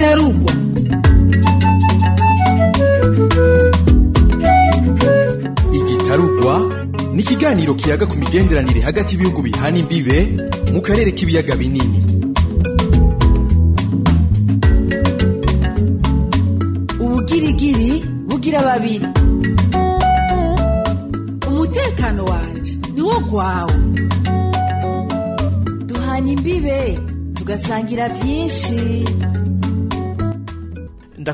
igitarugwa igitarugwa ni ikiganiro kiyaga ku migenderanire hagati y'ibihugu bihana imbibe mu karere k'ibiyaga binini. Ubugirigiri bugira babiri. Umutekano wanje niwo gwawe. Duhana imbibe tugasangira byinshi.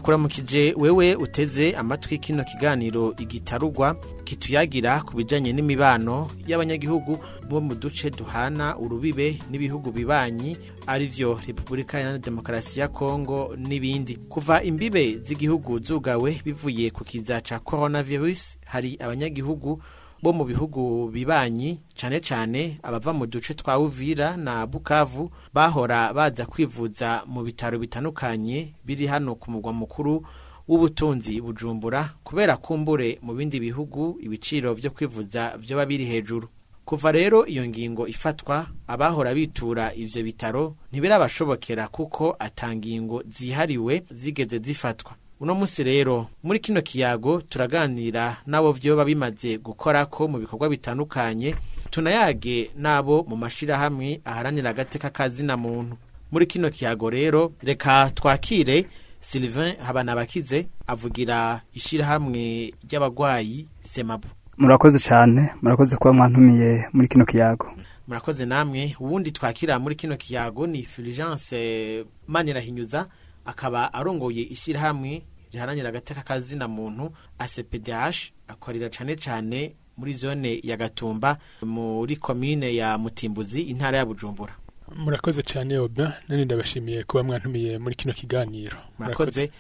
Ndakuramukije wewe uteze amatwi kino kiganiro igitarugwa kituyagira ku bijanye n'imibano y'abanyagihugu bo mu duce duhana urubibe n'ibihugu bibanyi arivyo Repubulika ya Demokarasi ya Kongo n'ibindi. Kuva imbibe z'igihugu zugawe bivuye ku kiza ca coronavirus hari abanyagihugu bo mu bihugu bibanyi cane cane abava mu duce twa Uvira na Bukavu bahora baza kwivuza mu bitaro bitandukanye biri hano ku mugwa mukuru w'ubutunzi bujumbura kubera kumbure mu bindi bihugu ibiciro vyo kwivuza vyoba biri hejuru. Kuva rero iyo ngingo ifatwa abahora bitura ivyo bitaro ntibirabashobokera kuko atangingo zihariwe zigeze zifatwa. Uno munsi rero muri kino kiyago turaganira n'abo vyoba bimaze gukorako mu bikorwa bitandukanye tunayage n'abo mu mashirahamwe aharanira agateka kazina muntu. Muri kino kiyago rero reka twakire Sylvain Habanabakize avugira ishirahamwe ry'abagwayi Semabu. Murakoze cyane murakoze kuba mwantumiye muri kino kiyago. Murakoze namwe ubundi twakira muri kino kiyago ni Fulgence Manirahinyuza akaba arongoye ishirahamwe riharanira agateka kazina muntu ACPDH akorera cane cane muri zone ya Gatumba muri komine ya Mutimbuzi intara ya Bujumbura. Murakoze cyane oba nani ndabashimiye kuba mwantumiye muri kino kiganiro. Murakoze.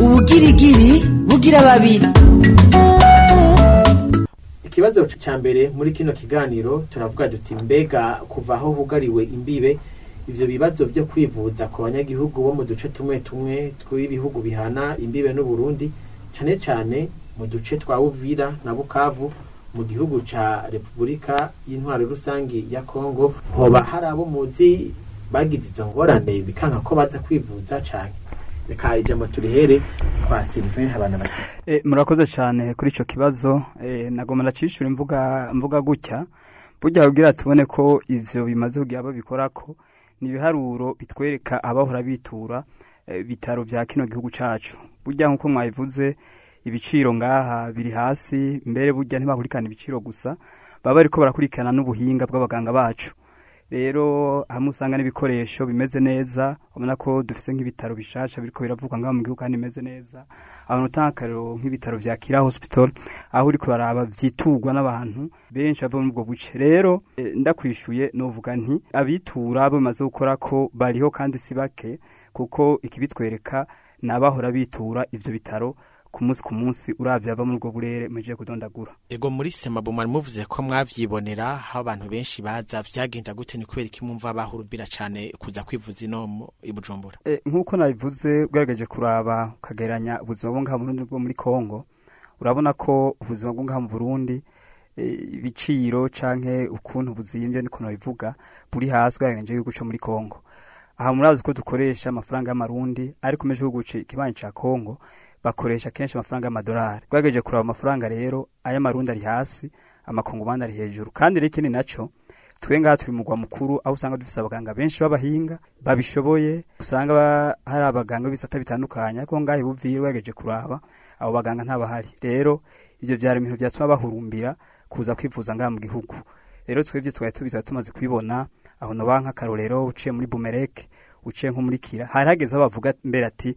Ubugirigiri bugira babiri ikibazo ca mbere muri kino kiganiro turavuga duti mbega kuva aho hugariwe imbibe ivyo bibazo vyo kwivuza ku banyagihugu bo mu duce tumwe tumwe tw'ibihugu bihana imbibe n'uburundi cane cane mu duce twa uvira na bukavu mu gihugu ca repubulika y'intwaro rusangi ya kongo hoba hari abo muzi bagize izo ngorane bikanka ko baza kwivuza cane. Reka ijambo turihere kwa sylvain habana bake e, murakoze cyane kuri ico kibazo. E, nagomba ndacishura imvuga mvuga gutya. Burya kugira tubone ko ivyo bimaze kugira abo bikorako ni ibiharuro bitwereka abahora bitura e, bitaro vya kino gihugu cacu. Burya nk'uko mwabivuze ibiciro ngaha biri hasi mbere burya ntibakurikirana ibiciro gusa baba bariko barakurikirana n'ubuhinga bw'abaganga bacu. Rero hamwe n'ibikoresho bimeze neza ubona ko dufise nk'ibitaro bishasha biriko biravugwa ngaho mu gihugu kandi bimeze neza. Abantu utanga akarero nk'ibitaro vya Kira Hospital aho uriko baraba vyiturwa n'abantu benshi bava muri ubwo buce. Rero eh, ndakwishuye novuga nti abitura abo bimaze gukora ko bariho kandi si bake kuko ikibitwereka ni abahora bitura ivyo bitaro ku munsi ku munsi uravye ava muri ubwo burere muje kudondagura. Ego muri semabu mwari muvuze ko mwavyibonera aho abantu benshi baza vyagenda gute ni kubera iki mwumva bahurumbira cane kuza kwivuza ino mu- i bujumbura? E, nk'uko nabivuze ugerageje kuraba ukagereranya ubuzima bwo ngaha mu Burundi bwo muri Kongo urabona ko ubuzima bwo ngaha mu Burundi e, ibiciro canke ukuntu buzimvye niko nabivuga buri hasi ugereranyije igihugu co muri Kongo aha murazi ko dukoresha amafaranga y'amarundi ariko meje igihugu ci- kibanyi ca Kongo bakoresha kenshi amafaranga y'amadolari. Ugerageje kuraba amafaranga rero ay'amarundi ari hasi amakongomani ari hejuru. Kandi rero ikindi naco twe ngaha turi mu mugwa mukuru aho usanga dufise abaganga benshi b'abahinga babishoboye. Usanga hari abaganga b'ibisata bitandukanye ariko ngaha ibuvira ugerageje kuraba abo baganga ntabahari rero ivyo vyari ibintu vyatuma bahurumbira kuza kwivuza ngaha mu gihugu. Rero twebwe twari tubiza tumaze kubibona aho noba nk'akarorero uciye muri bumereke uciye nko muri kira hari hageze aho bavuga mbere ati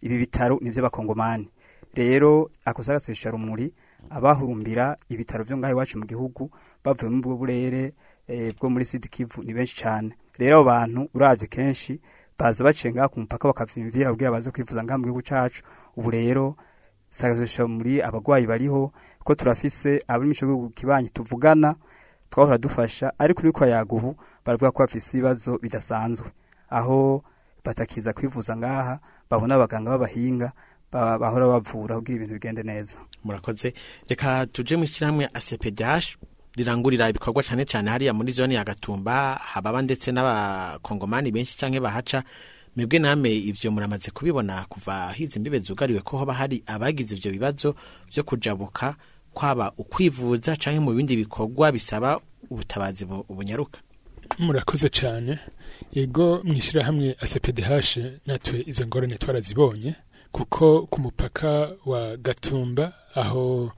ibi bitaro nivyo bakongomani. Rero akosa gasesha rumuri abahurumbira ibitaro vyo ngaho iwacu mu gihugu bavuye ubwo burere eh, bwo muri Sud Kivu ni benshi cyane rero abo bantu uravye kenshi baza bacenga ku mupaka bakavimvira kugira baze kwivuza ngaha mu gihugu cacu. Ubu rero sagasesha muri abagwayi bariho ko turafise mu gihugu kibanyi tuvugana twahora dufasha ariko uriko yaga ubu baravuga ko bafise ibibazo bidasanzwe. Aho batakiza kwivuza ngaha babona abaganga b'abahinga ba- bahora bavura kugira ibintu bigende neza. Murakoze. Reka tuje mu ishyirahamwe ACPDH rirangurira ibikorwa cyane cyane hariya muri zone ya Gatumba hababa ndetse n'abakongomani benshi canke bahaca. Mwebwe namwe ivyo muramaze kubibona kuva hizi imbibe zugariwe ko hoba hari abagize ivyo bibazo vyo kujabuka kwaba ukwivuza canke mu bindi bikorwa bisaba ubutabazi bu- bunyaruka. Murakoze cyane. Yego mu ishyirahamwe ACPDH natwe izo ngorane twarazibonye kuko ku mupaka wa Gatumba aho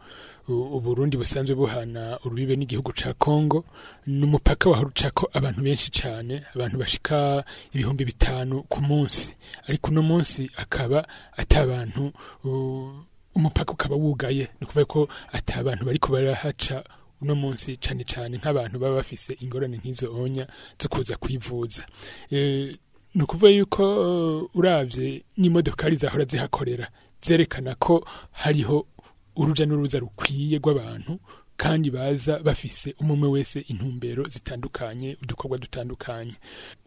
Uburundi busanzwe buhana urubibe n'igihugu ca Kongo ni umupaka wahora ucako abantu benshi cyane abantu bashika ibihumbi bitanu ku munsi. Ariko uno munsi akaba ata abantu u- umupaka ukaba wugaye. Ni ukuvuga ko ata abantu bariko barahaca uno munsi cane cane nk'abantu baba bafise ingorane nk'izo onya zo kuza kwivuza. E, ni ukuvuga yuko uh, uravye n'imodokari zahora zihakorera zerekana ko hariho uruja n'uruza rukwiye rw'abantu kandi baza bafise umwe wese intumbero zitandukanye udukorwa dutandukanye.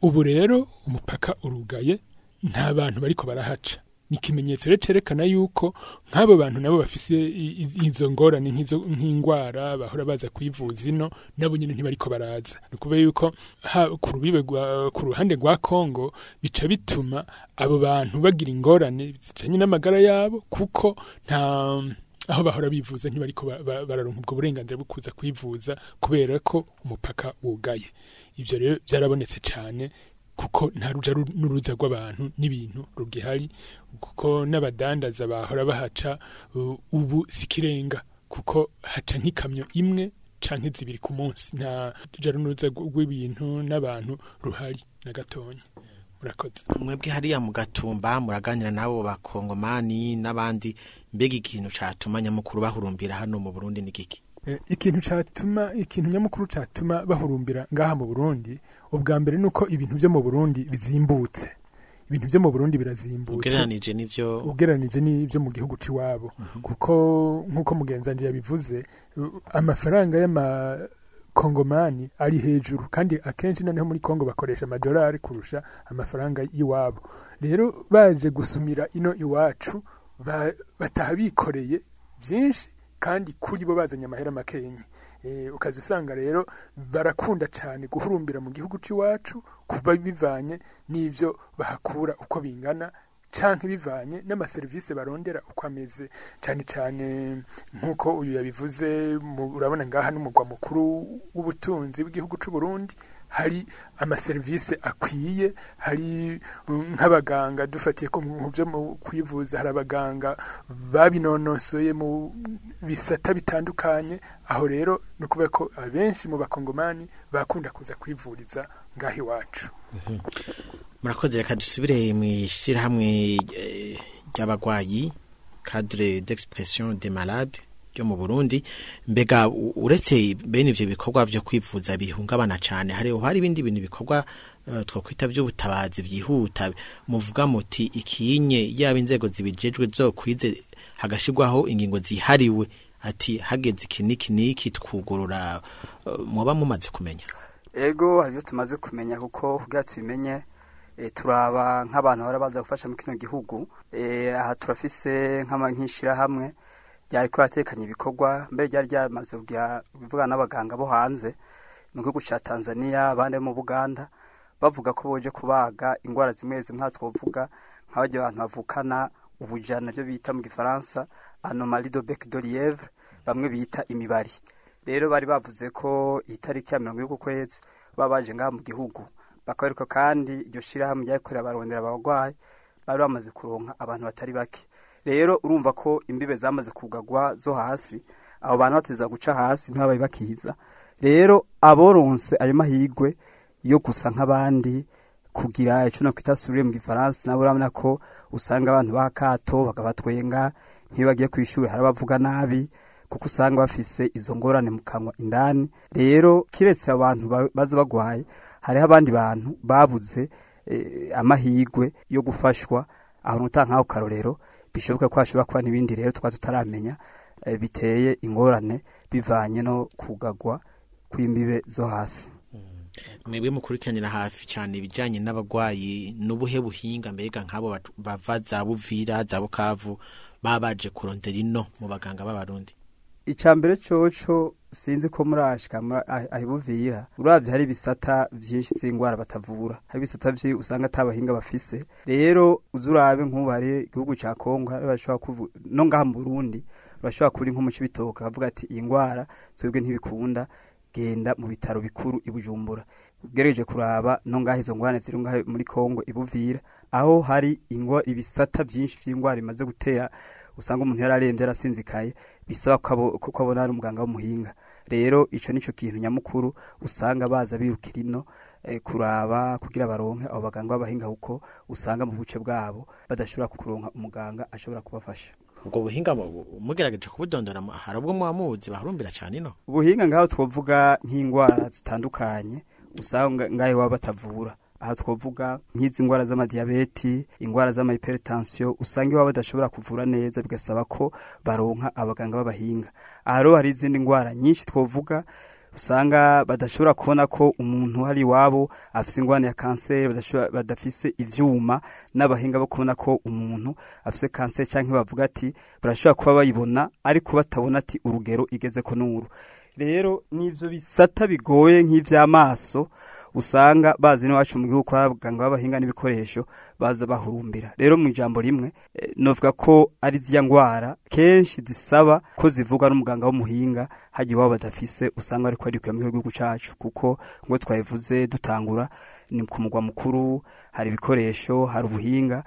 Ubu rero umupaka urugaye nta bantu bariko barahaca. Ni ikimenyetso rero cerekana yuko nk'abo bantu nabo i- izo ngorane nk'ingwara bahora baza kwivuza ino nabo nyene ntibariko baraza. Ni ukuvuga yuko ku ruhande rwa kongo bica bituma abo bantu bagira ingorane zijanye n'amagara yabo kuko nta aho bahora bivuza ntibariko ba- ba- bararonka ubwo burenganzira bwo kuza kwivuza kubera ko umupaka wugaye. Ivyo rero byarabonetse cane kuko nta ruja ru- n'uruza rw'abantu n'ibintu rugihari kuko n'abadandaza bahora bahaca ubu sikirenga kuko haca nk'ikamyo imwe canke zibiri ku munsi. Nta ruja n'uruza rw- rw'ibintu n'abantu ruhari na gatonya. Murakoze. Mwebwe hariya mu gatumba muraganira n'abo bakongomani n'abandi mbega ikintu catuma nyamukuru bahurumbira hano mu burundi ni giki? Ikintu catuma ikintu nyamukuru catuma bahurumbira ngaha mu Burundi ubwa mbere nuko ibintu byo mu Burundi bizimbutse. Ibintu byo mu Burundi birazimbutse. Ugereranije n'ivyo ugereranije n'ibyo mu gihugu c'iwabo. Kuko nk'uko mugenzanje yabivuze amafaranga y'amakongomani ari hejuru. Kandi akenshi noneho muri kongo bakoresha amadolari kurusha amafaranga y'iwabo. Rero baje gusumira ino iwacu ba- bataha bikoreye byinshi kandi kuri bo bazanye amahera makenyi e, ukaza usanga rero barakunda cyane guhurumbira mu gihugu c'iwacu kuba bivanye n'ivyo bahakura uko bingana canke bivanye n'amaserivisi barondera uko ameze. Cyane cyane nk'uko uyu yabivuze urabona ngaha n'umugwa mukuru w'ubutunzi bw'igihugu c'u Burundi hari amaserivisi akwiye hari um, nk'abaganga dufatiye ko mu byo mu kwivuza hari abaganga babinonosoye mu bisata bitandukanye. Aho rero ni ukuvuga ko abenshi mu bakongomani bakunda kuza kwivuriza ngaho iwacu. Murakoze reka dusubire mu ishyirahamwe eh, ry'abagwayi cadre d'expression des malades. Ryo mu burundi mbega uretse bene ivyo bikorwa vyo kwivuza bihungabana cane hariho hari ibindi bintu bikorwa eh, twokwita vy'ubutabazi vyihuta muvuga muti ikinye yaba inzego zibijejwe zokwize hagashirwaho ingingo zihariwe ati hageze iki niki niki twugurura eh, mwoba mumaze kumenya? Ego hari tumaze kumenya kuko kugira tubimenye e, turaba nk'abantu bahora baza gufasha mu kino gihugu e, aha turafise nk'ama- nk'ishirahamwe ryariko ratekanya ibikorwa mbere ryari ryamaze kugira bivugana n'abaganga bo hanze mu gihugu ca Tanzania abandi mu Buganda bavuga ko boje kubaga ingwara zimwe zimwe aha twovuga nk'abaryo abantu bavukana ubujana byo bita mu gifaransa anomalie de bec de lièvre bamwe bita imibari rero bari bavuze ko itariki ya mirongo y'uku kwezi baba baje ngaha mu gihugu. Bakabereka kandi iryo shirahamwe ryakorera abarwayi bari bamaze kuronka abantu batari bake. Rero urumva ko imbibe zamaze kugagwa zo hasi abo bantu bateza guca hasi ntibabaye bakiza. Rero aboronse ayo mahigwe yo gusa nk'abandi kugira ico nakwita surire mu gifaransa nabo urabona ko usanga abantu bakato bakabatwenga nk'iyo bagiye kw'ishuri hari abavuga nabi kuko usanga bafise izo ngorane mu kanwa indani. Rero kiretse abantu ba- baza bagwaye hariho abandi bantu babuze eh, amahigwe yo gufashwa aho nutanga nk'ako karorero. Bishoboka ko hashobora kuba n'ibindi rero twaba tutaramenya eh, biteye ingorane bivanye no kugagwa kw'imbibe zo hasi. Mwebwe mukurikiranira hafi cyane ibijyanye n'abagwayi n'ubuhe buhinga mbega nk'abo bava za buvira za bukavu baba baje kurondera ino mu baganga b'abarundi? Icya mbere coco sinzi ko murashika ahibuvira uravye hari ibisata vyinshi z'ingwara batavura. Hari ibisata vyi usanga atabahinga bafise. Rero uzurabe nk'ubu hari igihugu ca Kongo bashobora kuvu no ngaha mu Burundi bashobora kuri nko mu cibitoke bavuga ati iyi ngwara twebwe ntibikunda genda mu bitaro bikuru i Bujumbura. Ugereje kuraba no ngaha izo ngwane ziri ngaha muri Kongo ibuvira aho hari ibisata vyinshi vy'ingwara imaze gutera usanga umuntu yararembye arasinzikaye bisaba ko abona ari umuganga w'umuhinga. Rero ico nico kintu nyamukuru usanga baza birukira ino eh, kuraba kugira baronke abo baganga b'abahinga kuko usanga mu buce bwabo badashobora kukuronka umuganga ashobora kubafasha. Ubwo buhinga mu- mugerageje kubudondora hari ubwo muba muzi bahurumbira cyane ino? Ubuhinga ngaho twovuga nk'indwara zitandukanye usanga ngaho baba batavura aha twovuga nk'izi ndwara z'amadiyabeti indwara z'amahypertension usanga iwabo badashobora kuvura neza bigasaba ko baronka abaganga b'abahinga. Aha rero hari izindi ndwara nyinshi twovuga usanga badashobora kubona ko umuntu hari iwabo afise ingwara ya kanseri badafise ivyuma n'abahinga bo kubona ko umuntu afise kanseri canke bavuga ati barashobora kuba bayibona ariko batabona ati urugero igeze ko n'uru. Rero n'ivyo bisata bigoye nk'ivy'amaso usanga bazi n'iwacu mu gihugu hari abaganga b'abahinga n'ibikoresho baza bahurumbira. Rero mu ijambo rimwe eh, novuga ko ari zya ngwara kenshi zisaba ko zivugwa n'umuganga w'umuhinga hagiye iwabo badafise usanga ariko ari mu gihugu cacu. Kuko ngo twabivuze dutangura ni ku mugwa mukuru hari ibikoresho hari ubuhinga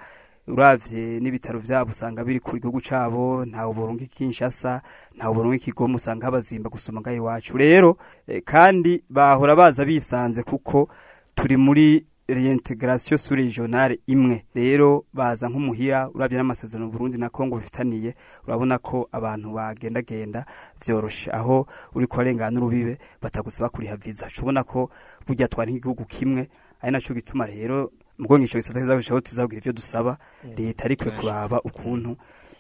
uravye n'ibitaro vyabo usanga biri ku gihugu cabo ntawe boronka Kinshasa ntawe boronka Kigoma usanga habazimba gusoma ngaho iwacu. Rero eh, kandi bahora baza bisanze kuko turi muri reintegration sur regionale imwe. Rero baza nk'umuhira uravye n'amasezerano Burundi na Kongo bifitaniye urabona ko abantu bagendagenda vyoroshe. Aho uri kurengana urubibe batagusaba kuriha visa. Ubona ko burya twari nk'igihugu kimwe ari naco gituma rero mubwo ngisho gisata kizabishaho tuzagira ivyo dusaba leta ariko kuraba ukuntu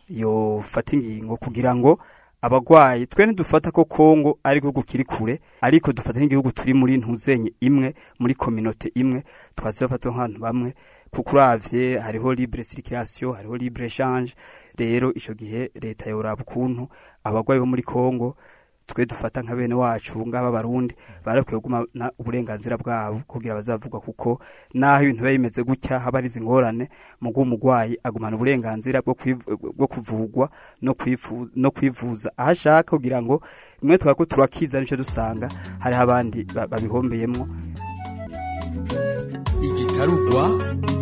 yofata ingingo kugira ngo abagwayi twe ntidufata ko Kongo ari igihugu kiri kure ariko dufata nk'igihugu turi muri ntuzenye imwe muri kominote imwe. Twazofata nk'abantu bamwe kuko uravye hariho libre circulation hariho libre échange. Rero ico gihe leta yoraba ukuntu abagwayi bo muri Kongo twe dufata nka bene wacu ngaba barundi barakwiye kugumana uburenganzira bwabo kugira bazavuga kuko naho ibintu biba bimeze gutya haba ari ingorane mu guha umugwayi agumana uburenganzira bwo kuvugwa no kwivuza. Aho ashaka kugira ngo rimwe twako turakiza nico dusanga hariho abandi ba- babihombeyemwo. Igitarugwa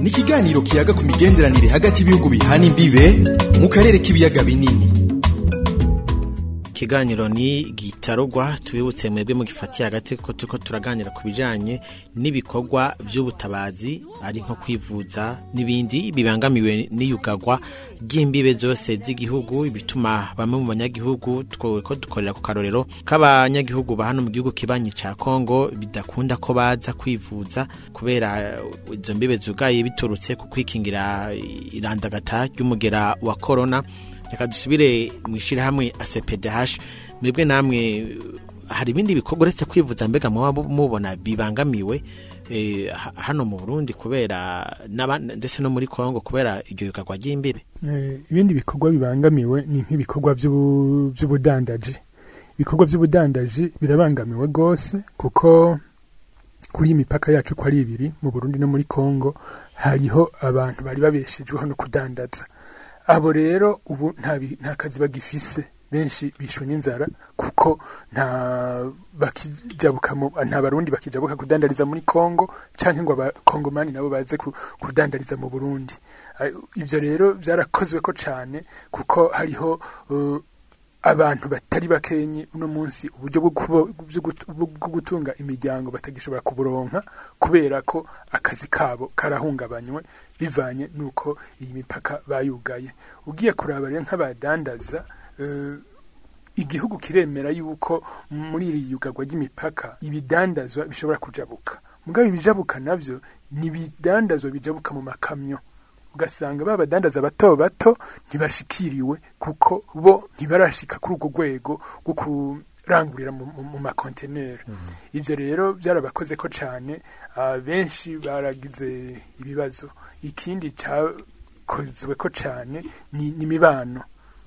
ni ikiganiro kiyaga ku migenderanire hagati y'ibihugu bihana imbibe mu karere k'ibiyaga binini. Ikiganiro ni gitarugwa tubibutse mwebwe mu gifatiye hagati ko turiko turaganira ku bijanye n'ibikorwa vy'ubutabazi ari nko kwivuza n'ibindi bibangamiwe n'iyugagwa ry'imbibe zose z'igihugu bituma bamwe mu banyagihugu tweko dukorera ku karorero k'abanyagihugu ba hano mu gihugu kibanyi ca Kongo bidakunda ko baza kwivuza kubera izo mbibe zugaye biturutse ku kwikingira irandagata ry'umugera wa corona. Reka dusubire mu ishyirahamwe ACPDH mwebwe namwe hari ibindi bikorwa uretse kwivuza mbega muba mubona bibangamiwe eh, ha- hano mu Burundi kubera ndetse no muri Kongo kubera iryo yugagwa ry'imbibe Eh, ibindi bikorwa bibangamiwe ni nk'ibikorwa by'ubu- by'ubudandaji ibikorwa by'ubudandaji birabangamiwe rwose kuko kuri iyi mipaka yacu ko ari ibiri mu Burundi no muri Kongo hariho abantu bari babeshejweho no kudandaza. Abo rero ubu nta kazi bagifise. Benshi bishwe n'inzara kuko nta bakijabuka mu- nta barundi bakijabuka kudandariza muri Kongo canke ngo abakongomani nabo baze ku- kudandariza mu Burundi. Ivyo rero byarakozwe ko cane kuko hariho uh, abantu batari bakenyi uno munsi uburyo bwo gutunga imiryango batagishobora kuburonka kubera ko akazi kabo karahungabanywe bivanye nuko iyi mipaka bayugaye. Ugiye kuraba rero nk'abadandaza eh, igihugu kiremera yuko muri iri yugagwa ry'imipaka ibidandazwa bishobora kujabuka. Mugabo ibijabuka navyo ni ibidandazwa bijabuka mu makamyo. Ugasanga ba badandaza bato bato ntibashikiriwe kuko bo ntibarashika kuri urwo rwego rwo kurangurira mu, makonteneri. Ivyo rero byarabakoze ko cane ah, benshi baragize ibibazo. Ikindi cakozwe ko cane ni, imibano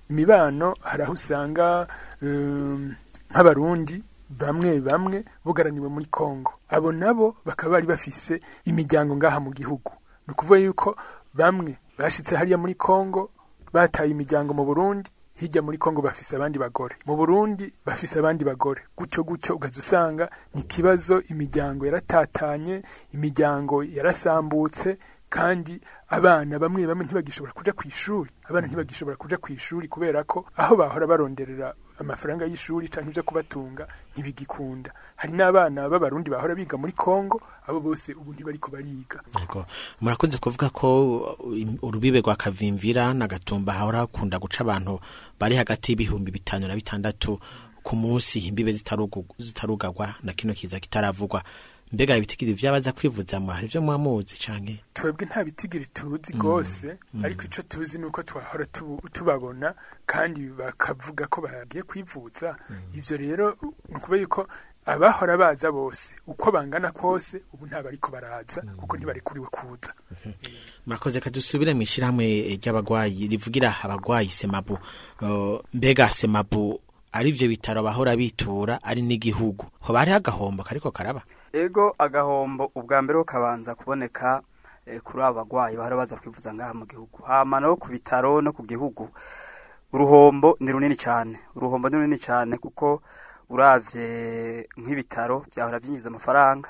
imibano hari aho usanga um, nk'abarundi bamwe bamwe bugaraniwe muri Kongo abo nabo bakaba bari bafise imiryango ngaha mu gihugu. Ni ukuvuga yuko bamwe bashitse hariya muri Kongo bataye imiryango mu Burundi hirya muri Kongo bafise abandi bagore. Mu Burundi bafise abandi bagore. Gutyo gutyo ugaza usanga ni ikibazo imiryango yaratatanye imiryango yarasambutse kandi abana bamwe bamwe ntibagishobora kuja ku ishuri abana ntibagishobora kuja ku ishuri kubera ko aho bahora baronderera amafaranga y'ishuri canke ivyo kubatunga ntibigikunda. Hari n'abana b'abarundi bahora biga muri Kongo abo bose ubu ntibariko bariga. Yego. murakunze kuvuga ko urubibe rwa kavimvira na gatumba hahora hakunda guca abantu bari hagati y'ibihumbi bitanu na bitandatu ku munsi. Imbibe zitarugagwa na kino kiza kitaravugwa. Mbega ibitigiri vy'abaza kwivuza mu hari ivyo mwamuzi canke? Twebwe nta bitigiri tuzi rwose ariko icyo tuzi ni uko twahora tubabona kandi bakavuga ko bagiye kwivuza. Ibyo rero ni ukuvuga yuko abahora baza bose uko bangana kose ubu ntabariko baraza kuko ntibarekuriwe kuza. Murakoze kadusubire mu ishyirahamwe ry'abagwayi rivugira abagwayi semabu. Mbega semabu ari ivyo bitaro bahora bitura ari n'igihugu. Hoba hariho agahombo kariko karaba. Ego agahombo ubwa mbere kabanza kuboneka eh, kuri aba bagwayi bahora baza kwivuza ngaha mu gihugu. Hama no ku bitaro no ku gihugu. Uruhombo ni runini cyane uruhombo ni runini cyane kuko uravye nk'ibitaro byahora byinjiza amafaranga.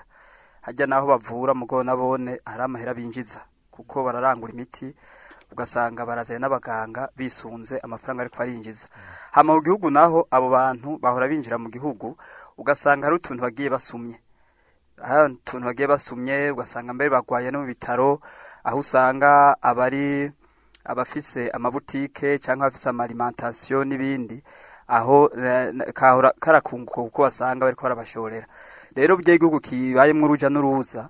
Hajya naho bavura mugo nabone hari amahera binjiza. Kuko bararangura imiti ugasanga barazanye n'abaganga bisunze amafaranga ariko arinjiza. Hama mu gihugu naho abo bantu bahora binjira mu gihugu ugasanga hari utuntu bagiye basumye. Hari utuntu bagiye basumye ugasanga mbere bagwaye no mu bitaro aho usanga abari abafise amabutike cyangwa abafise amalimantasiyo n'ibindi aho eh, kahora karakunguka kuko basanga bariko barabashorera. Rero byo igihugu kibayemwo uruja n'uruza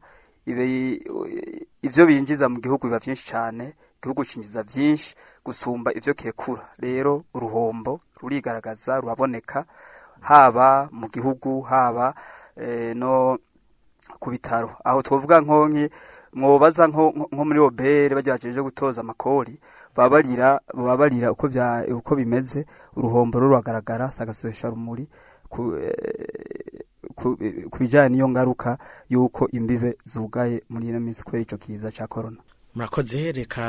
ivyo binjiza mu gihugu biba vyinshi cyane igihugu cinjiza vyinshi gusumba ivyo kirekura rero uruhombo rurigaragaza ruraboneka haba mu gihugu haba eh, no ku bitaro. Aho twovuga nkonki mwobaza nko muri obere bagerageje gutoza amakori babarira babarira uko bya uko bimeze. Uruhombo ruragaragara sagasesha rumuri ku eh, ku ku bijyanye n'iyo ngaruka y'uko imbibe zugaye muri ino minsi kubera icyo kiza cya korona murakoze reka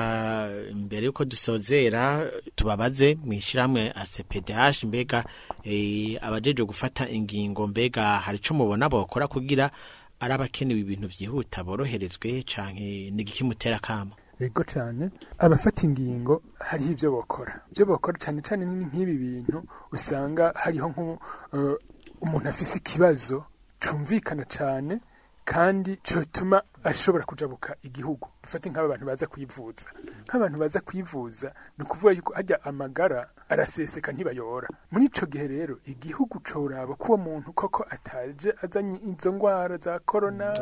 mbere yuko dusozera tubabaze mu ishyirahamwe ACPDH mbega eh, abajeje gufata ingingo mbega hari ico mubona bokora kugira ari abakenewe ibintu vyihuta boroherezwe canke nigiki mutera kama yego cyane abafata ingingo hariho ibyo bakora ibyo bakora cyane cyane nk'ibi bintu usanga hariho eh, umuntu afise ikibazo cumvikana cyane kandi cyotuma ashobora kujabuka igihugu. Dufate nk'aba bantu baza kwivuza. Nk'abantu baza kwivuza ni ukuvuga yuko hajya amagara araseseka ntibayora. Muri ico gihe rero igihugu coraba ko uwo muntu koko ataje azanye izo ngwara za korona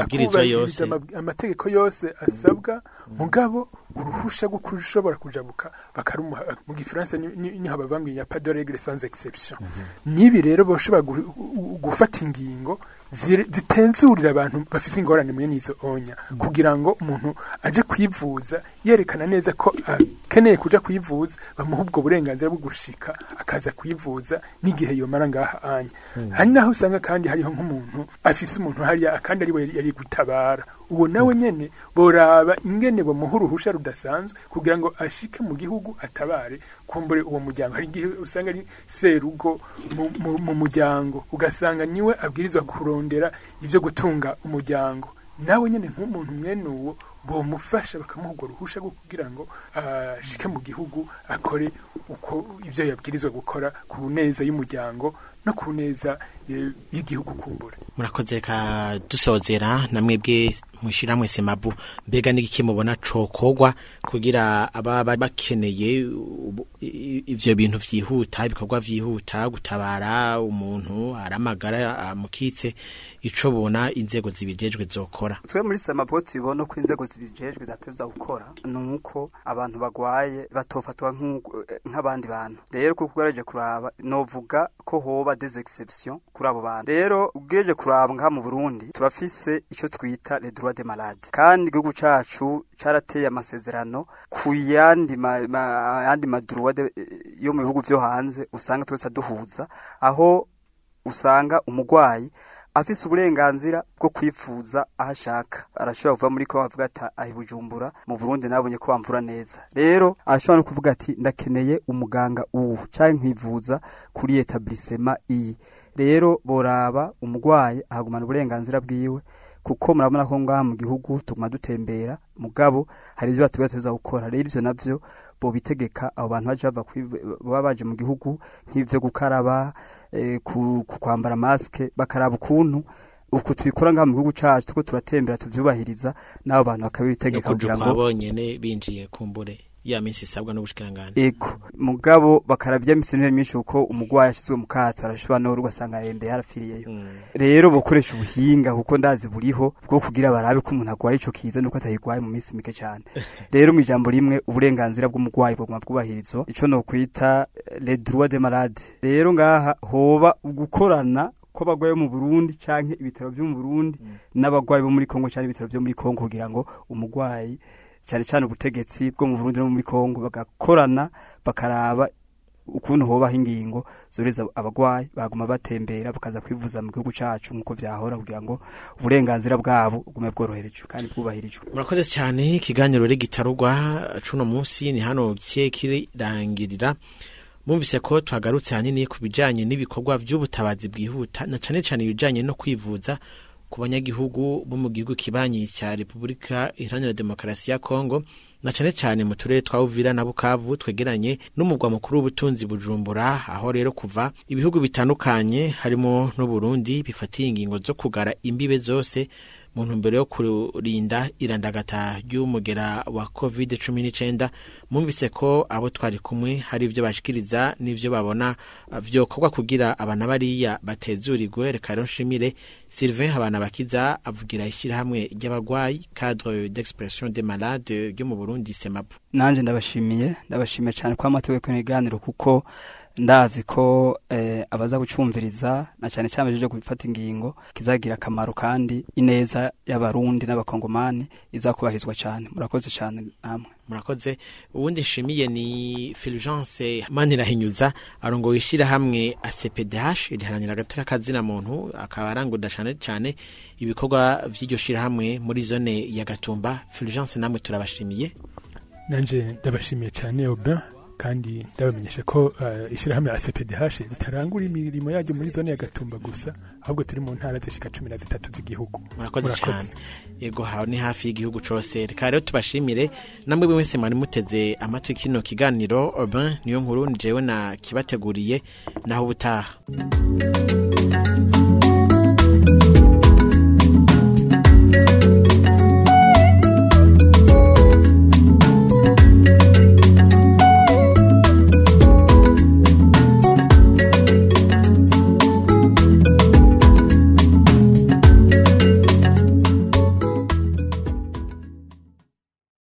akubahiriza yose. amab- amategeko yose asabwa. Mugabo uruhusha rwo kushobora kujabuka bakarumuha mu gifaransa ni- ni- ni ho ya pas de règle sans exception. Nibi rero gu- gufata ingingo zitenzurira abantu bafise ingorane muri nizo onya. Kugira ngo umuntu aje kwivuza yerekana neza ko akeneye kuja kwivuza bamuha ubwo burenganzira bwo gushika akaza kwivuza n'igihe yomara ngaha anya. Hari naho usanga kandi hariho nk'umuntu afise umuntu hariya kandi ari we yari gutabara. Uwo nawe nyene boraba ingene bamuha uruhusha rudasanzwe kugira ngo ashike mu gihugu atabare. Kumbure uwo muryango hari igihe usanga ari serugo mu, mu, mu muryango. Ugasanga ni we abwirizwa kurondera ivyo gutunga umuryango. Nawe nyene nk'umuntu mwene uwo bomufasha bakamuha urwo ruhusha rwo kugira ngo ashike mu gihugu akore uko ivyo yabwirizwa gukora ku neza y'umuryango. No ku neza eh, y'igihugu kumbure murakoze reka dusozera na mwebwe mushiramwe semabu. Mbega n'igiki mubona cokogwa kugira ababa bakeneye ivyo bintu vyihuta ibikorwa vyihuta gutabara umuntu aramagara amukitse. Ico bona inzego zibijejwe zokora. Twe muri semapo tubona ko inzego zibijejwe zateza gukora ni uko abantu bagwaye batofatwa nk'abandi bantu. Rero kuko ugerageje kuraba novuga ko hoba des exceptions kuri abo bantu. Rero ugerageje kuraba ngaha mu burundi turafise ico twita les droits des malades. Kandi igihugu cacu carateye amasezerano ku yandi ma, ma, yandi madroit yo mu bihugu vyo hanze usanga twese duhuza aho usanga umurwayi afise uburenganzira bwo kwifuza aho ashaka. Arashobora kuva muri ko avuga ati ahi bujumbura mu burundi nabonye ko bamvura neza. Rero arashobora no kuvuga ati ndakeneye umuganga uwu cyangwa nkwivuza kuri etablisema iyi. Rero boraba umurwayi ahagumana uburenganzira bwiwe kuko murabona ko ngaha mu gihugu tuguma dutembera mugabo hari ibyo batubwira tuza gukora. Rero ivyo navyo bo bitegeka abo bantu baje bava kwiv- baba baje mu gihugu nk'ivyo gukaraba eh, kwambara maske bakaraba ukuntu uku tubikora ngaha mu gihugu cacu tuko turatembera tuvyubahiriza n'abo bantu bakabitegeka kugira ngo binjiye kumbure ya minsi isabwa n'ubushikiranganje ego. Mugabo bakarabya imisembere myinshi kuko umurwayi ashizwe mu kato arashobora no ugasanga arembeye harapfiriyeyo rero bokoresha ubuhinga kuko ndazi buriho bwo kugira barabe ko umuntu agwaye ico kiza nuko atayigwaye mu minsi mike cyane rero mu ijambo rimwe uburenganzira bw'umurwayi buguma bwubahirizwa ico no kwita les droits des malades. Rero ngaha hoba gukorana ko abagwayi bo mu Burundi canke ibitaro byo mu Burundi n'abagwayi bo muri Kongo canke ibitaro byo muri Kongo kugira ngo umurwayi cyane cyane ubutegetsi bwo mu Burundi no muri Kongo bagakorana bakaraba ukuntu hobaho ingingo zoreza abagwayi baguma batembera bakaza kwivuza mu gihugu cacu nk'uko vyahora kugira ngo uburenganzira bwabo bugume bworoherejwe kandi bwubahirijwe. Murakoze cyane ikiganiro rero gitarugwa cuno munsi ni hano kiye kirangirira mwumvise ko twagarutse hanini ku bijanye n'ibikorwa vy'ubutabazi bwihuta na cane cane ibijanye no kwivuza ku banyagihugu bo mu gihugu kibanyi cya Repubulika Iharanira Demokarasi ya Kongo na cane cane mu turere twa Uvira na Bukavu twegeranye n'umugwa mukuru w'ubutunzi Bujumbura aho rero kuva ibihugu bitandukanye harimo n'u Burundi bifatiye ingingo zo kugara imbibe zose mu ntumbero yo kurinda irandagata ry'umugera wa covid cumi n'icyenda mwumvise ko abo twari kumwe hari ibyo bashikiriza n'ibyo babona vyokorwa kugira abana bariya batezurirwe. Reka rero nshimire Sylvain Habanabakiza avugira ishyirahamwe ry'abagwayi cadre d'expression des malades ryo mu Burundi semabu nanje ndabashimiye ndabashimiye cyane ko amategeko kino kiganiro kuko ndazi ko eh, abaza gucumviriza na cyane cyane baje gufata ingingo kizagira akamaro kandi ineza y'abarundi n'abakongomani izakubahirizwa cyane murakoze cyane namwe. Murakoze. Ubundi nshimiye ni Fulgence Manirahinyuza arongo wishira hamwe ACPDH iriharanira agateka kazina muntu akaba arangurira cyane cyane ibikorwa vy'iryo shira hamwe muri zone ya Gatumba. Fulgence namwe turabashimiye. Nanje ndabashimiye cyane Aubin. Kandi ndabamenyesha ko uh, ishyirahamwe ya CPDH ritarangura imirimo yaryo muri zone ya Gatumba gusa ahubwo turi mu ntara zishika cumi na zitatu z'igihugu. Murakoze cyane yego hawe ni hafi y'igihugu cose. Reka rero tubashimire. Namwe mwese mwari muteze amatwi kino kiganiro. Niyo nkuru ni jewe na kibateguriye. Naho ubutaha.